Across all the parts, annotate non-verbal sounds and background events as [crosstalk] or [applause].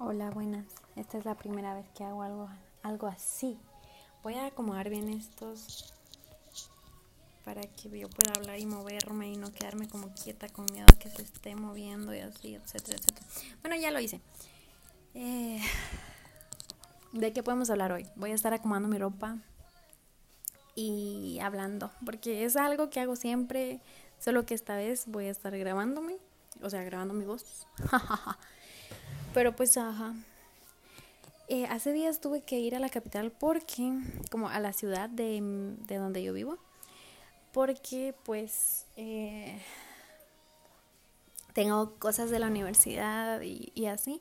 Hola, buenas. Esta es la primera vez que hago algo, algo así. Voy a acomodar bien estos para que yo pueda hablar y moverme y no quedarme como quieta con miedo a que se esté moviendo y así, etcétera, etcétera. Bueno, ya lo hice. Eh, ¿De qué podemos hablar hoy? Voy a estar acomodando mi ropa y hablando, porque es algo que hago siempre, solo que esta vez voy a estar grabándome, o sea, grabando mi voz. [laughs] Pero pues, ajá. Eh, hace días tuve que ir a la capital porque, como a la ciudad de, de donde yo vivo, porque pues eh, tengo cosas de la universidad y, y así.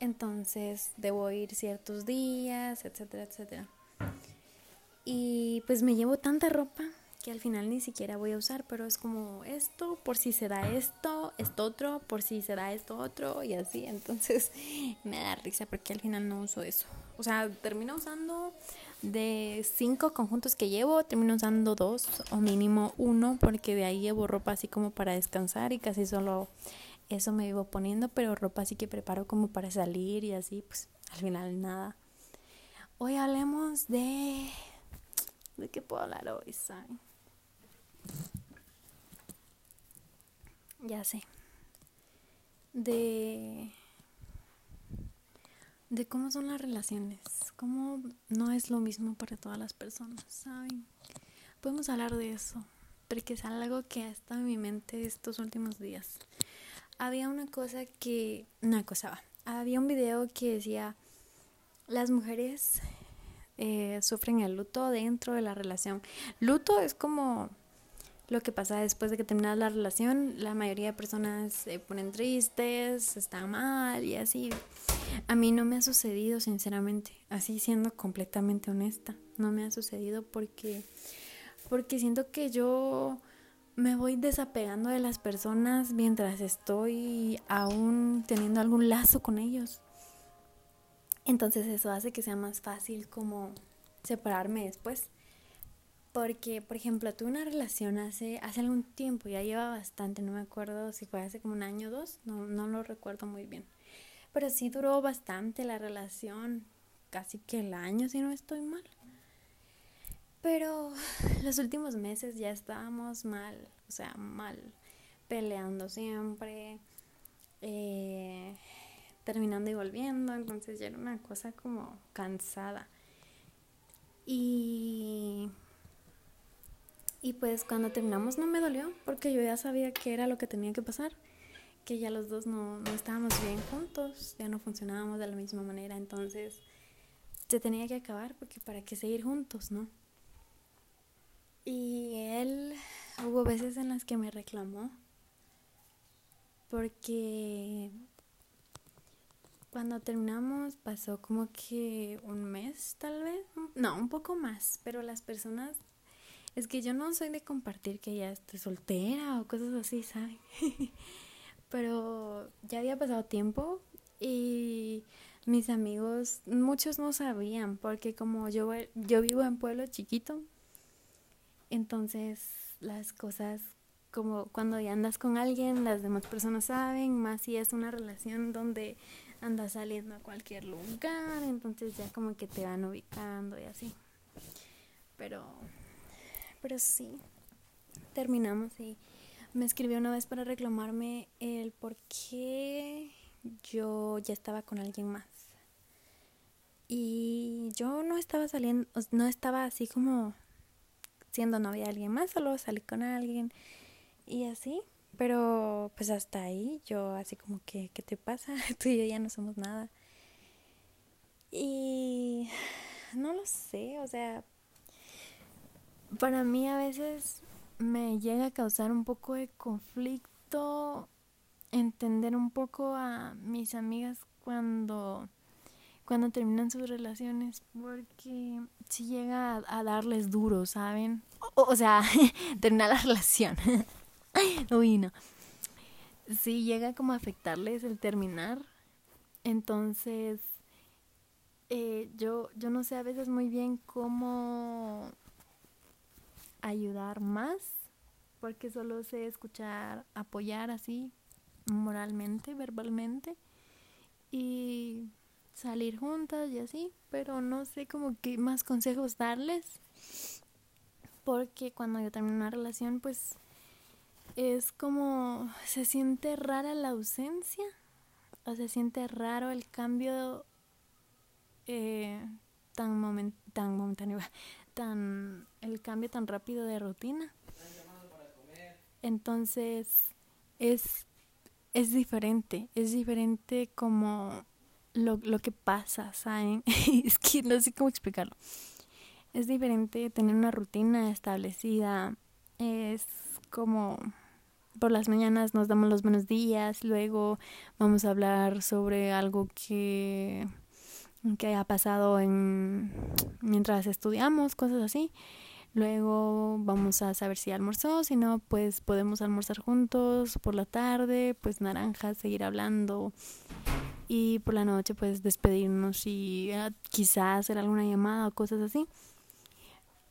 Entonces debo ir ciertos días, etcétera, etcétera. Y pues me llevo tanta ropa que al final ni siquiera voy a usar, pero es como esto, por si se da esto, esto otro, por si se da esto otro y así. Entonces [laughs] me da risa porque al final no uso eso. O sea, termino usando de cinco conjuntos que llevo, termino usando dos o mínimo uno porque de ahí llevo ropa así como para descansar y casi solo eso me vivo poniendo, pero ropa así que preparo como para salir y así, pues al final nada. Hoy hablemos de... ¿De qué puedo hablar hoy, ¿saben? Ya sé. De de cómo son las relaciones, cómo no es lo mismo para todas las personas, ¿saben? Podemos hablar de eso, porque es algo que ha estado en mi mente estos últimos días. Había una cosa que, una cosa, había un video que decía, las mujeres eh, sufren el luto dentro de la relación. Luto es como lo que pasa después de que termina la relación, la mayoría de personas se ponen tristes, están mal y así. A mí no me ha sucedido, sinceramente, así siendo completamente honesta, no me ha sucedido porque porque siento que yo me voy desapegando de las personas mientras estoy aún teniendo algún lazo con ellos. Entonces eso hace que sea más fácil como separarme después. Porque, por ejemplo, tuve una relación hace, hace algún tiempo, ya lleva bastante, no me acuerdo si fue hace como un año o dos, no, no lo recuerdo muy bien. Pero sí duró bastante la relación, casi que el año si no estoy mal. Pero [sighs] los últimos meses ya estábamos mal, o sea, mal, peleando siempre, eh, terminando y volviendo, entonces ya era una cosa como cansada. Y y pues cuando terminamos no me dolió porque yo ya sabía que era lo que tenía que pasar, que ya los dos no, no estábamos bien juntos, ya no funcionábamos de la misma manera, entonces se tenía que acabar porque para qué seguir juntos, ¿no? Y él hubo veces en las que me reclamó porque cuando terminamos pasó como que un mes tal vez, no, un poco más, pero las personas es que yo no soy de compartir que ya esté soltera o cosas así, ¿saben? [laughs] Pero ya había pasado tiempo y mis amigos, muchos no sabían, porque como yo, yo vivo en pueblo chiquito, entonces las cosas como cuando ya andas con alguien, las demás personas saben, más si es una relación donde andas saliendo a cualquier lugar, entonces ya como que te van ubicando y así. Pero pero sí, terminamos y me escribió una vez para reclamarme el por qué yo ya estaba con alguien más. Y yo no estaba saliendo, no estaba así como siendo novia de alguien más, solo salí con alguien y así. Pero pues hasta ahí yo así como que, ¿qué te pasa? [laughs] Tú y yo ya no somos nada. Y no lo sé, o sea, para mí a veces me llega a causar un poco de conflicto entender un poco a mis amigas cuando cuando terminan sus relaciones porque si llega a, darles duro, ¿saben? O, sea, [laughs] terminar la relación. [laughs] Uy, no. Si llega como a afectarles el terminar, entonces eh, yo, yo no sé a veces muy bien cómo ayudar más, porque solo sé escuchar, apoyar así, moralmente, verbalmente. y salir juntas y así, pero no sé como qué más consejos darles. Porque cuando yo termino una relación, pues es como se siente rara la ausencia o se siente raro el cambio eh, tan, tan momentáneo, [laughs] tan el cambio tan rápido de rutina. Entonces es, es diferente, es diferente como lo, lo que pasa, ¿saben? [laughs] es que no sé cómo explicarlo. Es diferente tener una rutina establecida, es como por las mañanas nos damos los buenos días, luego vamos a hablar sobre algo que, que haya pasado en, mientras estudiamos, cosas así. Luego vamos a saber si almorzó, si no, pues podemos almorzar juntos por la tarde, pues naranja, seguir hablando y por la noche pues despedirnos y eh, quizás hacer alguna llamada o cosas así.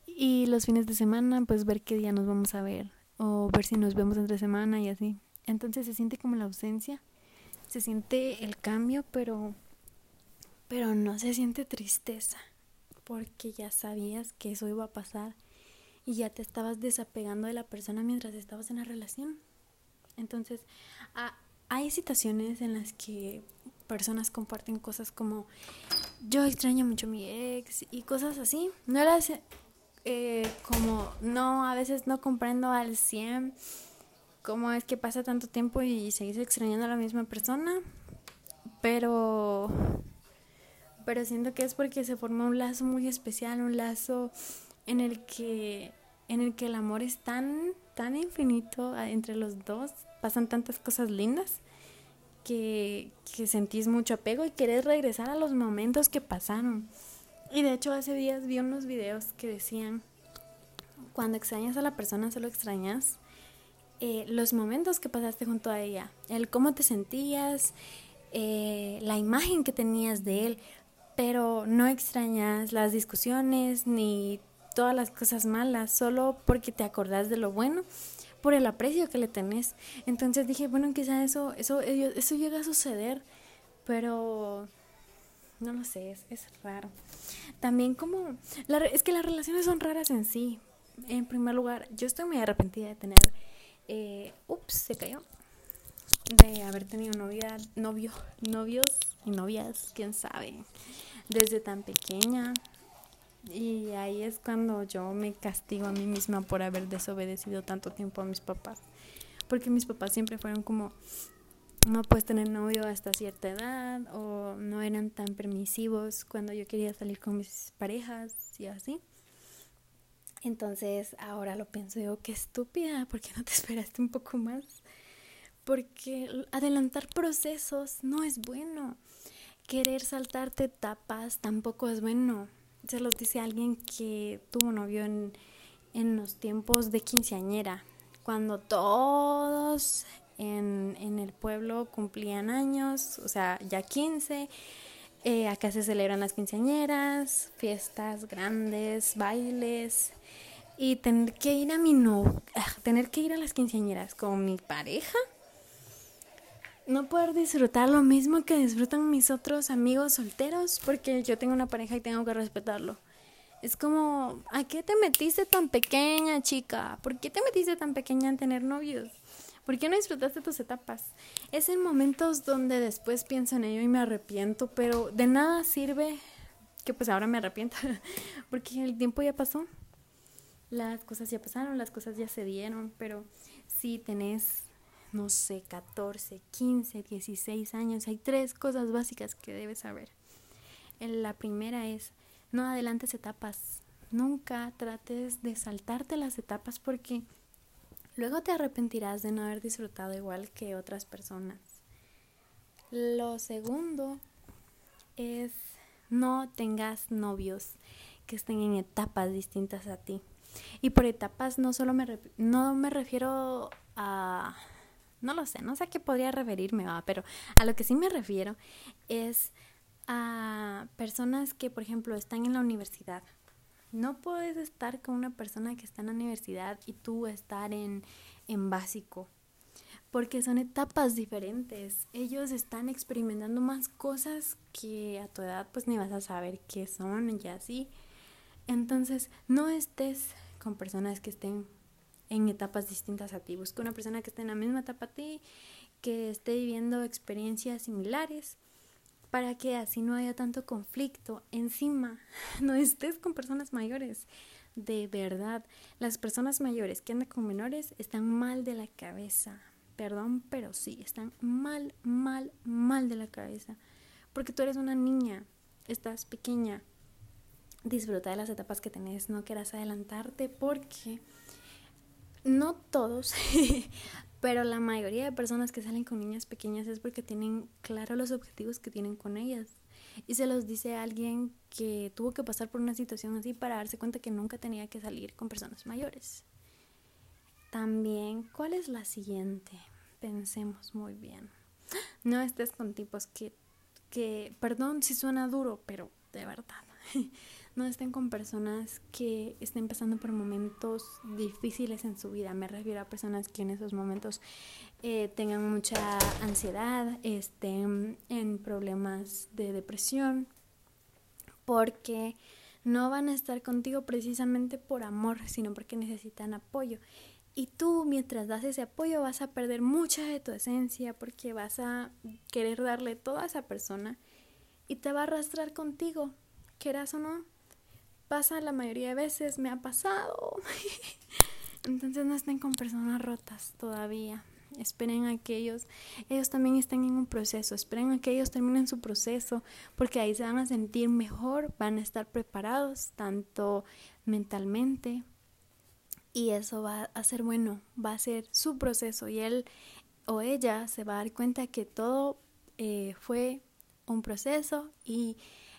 Y los fines de semana pues ver qué día nos vamos a ver o ver si nos vemos entre semana y así. Entonces se siente como la ausencia, se siente el cambio, pero pero no se siente tristeza, porque ya sabías que eso iba a pasar y ya te estabas desapegando de la persona mientras estabas en la relación. Entonces, hay situaciones en las que personas comparten cosas como yo extraño mucho a mi ex y cosas así. No las eh, como no, a veces no comprendo al 100 cómo es que pasa tanto tiempo y seguís extrañando a la misma persona, pero pero siento que es porque se forma un lazo muy especial, un lazo en el que en el que el amor es tan tan infinito entre los dos, pasan tantas cosas lindas que, que sentís mucho apego y querés regresar a los momentos que pasaron. Y de hecho hace días vi unos videos que decían, cuando extrañas a la persona solo extrañas eh, los momentos que pasaste junto a ella, el cómo te sentías, eh, la imagen que tenías de él, pero no extrañas las discusiones ni todas las cosas malas, solo porque te acordás de lo bueno, por el aprecio que le tenés. Entonces dije, bueno, quizá eso, eso, eso llega a suceder, pero no lo sé, es, es raro. También como, es que las relaciones son raras en sí. En primer lugar, yo estoy muy arrepentida de tener, eh, ups, se cayó, de haber tenido novia, novio, novios y novias, quién sabe, desde tan pequeña. Y ahí es cuando yo me castigo a mí misma por haber desobedecido tanto tiempo a mis papás. Porque mis papás siempre fueron como, no puedes tener novio hasta cierta edad o no eran tan permisivos cuando yo quería salir con mis parejas y así. Entonces ahora lo pienso, digo, qué estúpida, ¿por qué no te [laughs] esperaste un poco más? Porque adelantar procesos no es bueno. Querer saltarte etapas tampoco es bueno. Se los dice alguien que tuvo novio en, en los tiempos de quinceañera, cuando todos en, en el pueblo cumplían años, o sea, ya 15. Eh, acá se celebran las quinceañeras, fiestas grandes, bailes. Y tener que ir a mi no, ah, tener que ir a las quinceañeras con mi pareja. No poder disfrutar lo mismo que disfrutan mis otros amigos solteros, porque yo tengo una pareja y tengo que respetarlo. Es como, ¿a qué te metiste tan pequeña, chica? ¿Por qué te metiste tan pequeña en tener novios? ¿Por qué no disfrutaste tus etapas? Es en momentos donde después pienso en ello y me arrepiento, pero de nada sirve que pues ahora me arrepienta, [laughs] porque el tiempo ya pasó. Las cosas ya pasaron, las cosas ya se dieron, pero si tenés, no sé, 14, 15, 16 años, hay tres cosas básicas que debes saber. La primera es, no adelantes etapas. Nunca trates de saltarte las etapas porque Luego te arrepentirás de no haber disfrutado igual que otras personas. Lo segundo es no tengas novios que estén en etapas distintas a ti. Y por etapas no solo me, no me refiero a... No lo sé, no sé a qué podría referirme, ¿va? pero a lo que sí me refiero es a personas que, por ejemplo, están en la universidad no puedes estar con una persona que está en la universidad y tú estar en, en básico. porque son etapas diferentes. Ellos están experimentando más cosas que a tu edad pues ni vas a saber qué son y así. Entonces, no estés con personas que estén en etapas distintas a ti. Busca una persona que esté en la misma etapa a ti, que esté viviendo experiencias similares, para que así no haya tanto conflicto. Encima, [laughs] no estés con personas mayores. De verdad, las personas mayores que andan con menores están mal de la cabeza. Perdón, pero sí, están mal, mal, mal de la cabeza. Porque tú eres una niña, estás pequeña. Disfruta de las etapas que tenés, no quieras adelantarte porque no todos, [laughs] pero la mayoría de personas que salen con niñas pequeñas es porque tienen claro los objetivos que tienen con ellas. Y se los dice alguien que tuvo que pasar por una situación así para darse cuenta que nunca tenía que salir con personas mayores. También, ¿cuál es la siguiente? Pensemos muy bien. No estés con tipos que, que, perdón si suena duro, pero de verdad, [laughs] no estén con personas que estén pasando por momentos difíciles en su vida. Me refiero a personas que en esos momentos eh, tengan mucha ansiedad, estén en problemas de depresión, porque no van a estar contigo precisamente por amor, sino porque necesitan apoyo. Y tú, mientras das ese apoyo, vas a perder mucha de tu esencia porque vas a querer darle todo a esa persona y te va a arrastrar contigo, quieras o no pasa la mayoría de veces, me ha pasado. [laughs] Entonces no estén con personas rotas todavía. Esperen a que ellos, ellos también estén en un proceso, esperen a que ellos terminen su proceso, porque ahí se van a sentir mejor, van a estar preparados tanto mentalmente y eso va a ser bueno, va a ser su proceso y él o ella se va a dar cuenta que todo eh, fue un proceso y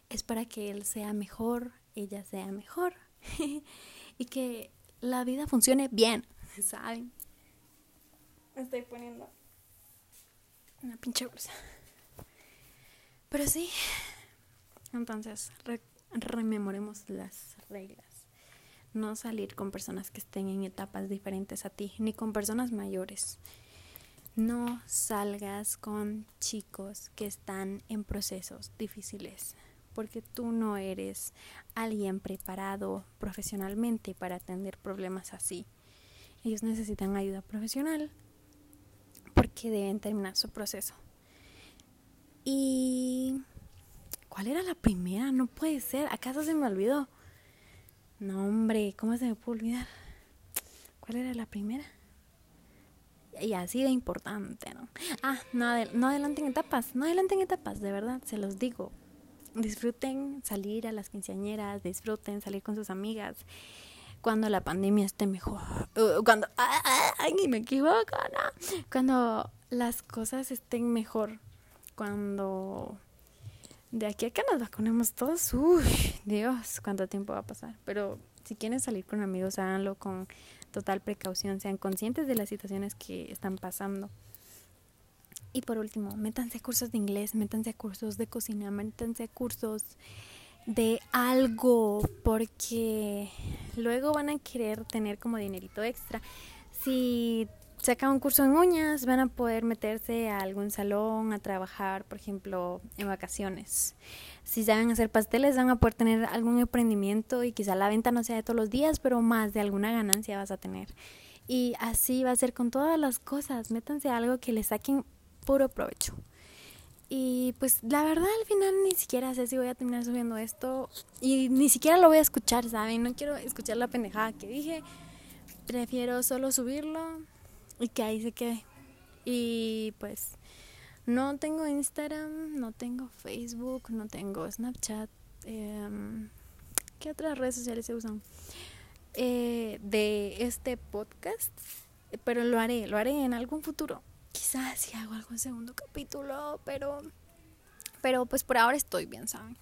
es para que él sea mejor, ella sea mejor [laughs] y que la vida funcione bien, [laughs] ¿saben? estoy poniendo una pinche bolsa. Pero sí, entonces rememoremos las reglas. No salir con personas que estén en etapas diferentes a ti, ni con personas mayores. No salgas con chicos que están en procesos difíciles porque tú no eres alguien preparado profesionalmente para atender problemas así. Ellos necesitan ayuda profesional porque deben terminar su proceso. Y... ¿Cuál era la primera? No puede ser. ¿Acaso se me olvidó? No, hombre, ¿cómo se me puede olvidar? ¿Cuál era la primera? Y así de importante, ¿no? Ah, no, no adelanten etapas, no adelanten etapas, de verdad, se los digo disfruten salir a las quinceañeras, disfruten salir con sus amigas cuando la pandemia esté mejor, cuando, ay, me equivoco, ¿no? cuando las cosas estén mejor, cuando de aquí a que nos vacunemos todos, uy, Dios, cuánto tiempo va a pasar, pero si quieren salir con amigos, háganlo con total precaución, sean conscientes de las situaciones que están pasando. Y por último, métanse a cursos de inglés, métanse a cursos de cocina, métanse a cursos de algo, porque luego van a querer tener como dinerito extra. Si sacan un curso en uñas, van a poder meterse a algún salón a trabajar, por ejemplo, en vacaciones. Si saben hacer pasteles, van a poder tener algún emprendimiento y quizá la venta no sea de todos los días, pero más de alguna ganancia vas a tener. Y así va a ser con todas las cosas. Métanse a algo que les saquen puro provecho. Y pues la verdad al final ni siquiera sé si voy a terminar subiendo esto y ni siquiera lo voy a escuchar, ¿saben? No quiero escuchar la pendejada que dije. Prefiero solo subirlo y que ahí se quede. Y pues no tengo Instagram, no tengo Facebook, no tengo Snapchat. Eh, ¿Qué otras redes sociales se usan? Eh, de este podcast, pero lo haré, lo haré en algún futuro quizás si hago algún segundo capítulo, pero pero pues por ahora estoy bien, ¿saben?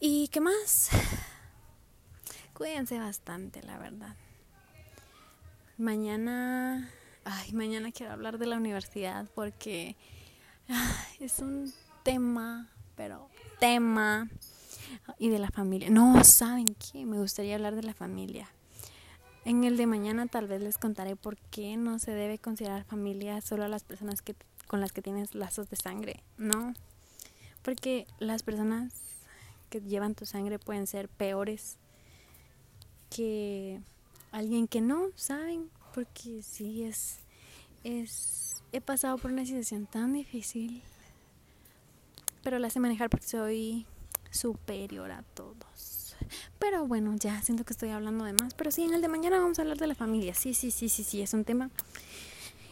¿Y qué más? [sighs] Cuídense bastante, la verdad. Mañana, ay, mañana quiero hablar de la universidad porque es un tema, pero tema y de la familia. No, ¿saben qué? Me gustaría hablar de la familia. En el de mañana tal vez les contaré por qué no se debe considerar familia solo a las personas que, con las que tienes lazos de sangre, ¿no? Porque las personas que llevan tu sangre pueden ser peores que alguien que no, ¿saben? Porque sí es es he pasado por una situación tan difícil, pero la sé manejar porque soy superior a todos. Pero bueno, ya siento que estoy hablando de más, pero sí, en el de mañana vamos a hablar de la familia. Sí, sí, sí, sí, sí, es un tema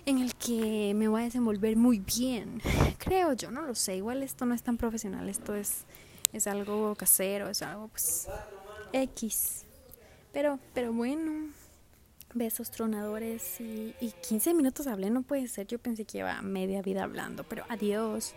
en el que me voy a desenvolver muy bien. Creo yo, no lo sé, igual esto no es tan profesional, esto es es algo casero, es algo pues X. Pero pero bueno, besos tronadores y, y 15 minutos hablé, no puede ser. Yo pensé que iba media vida hablando, pero adiós.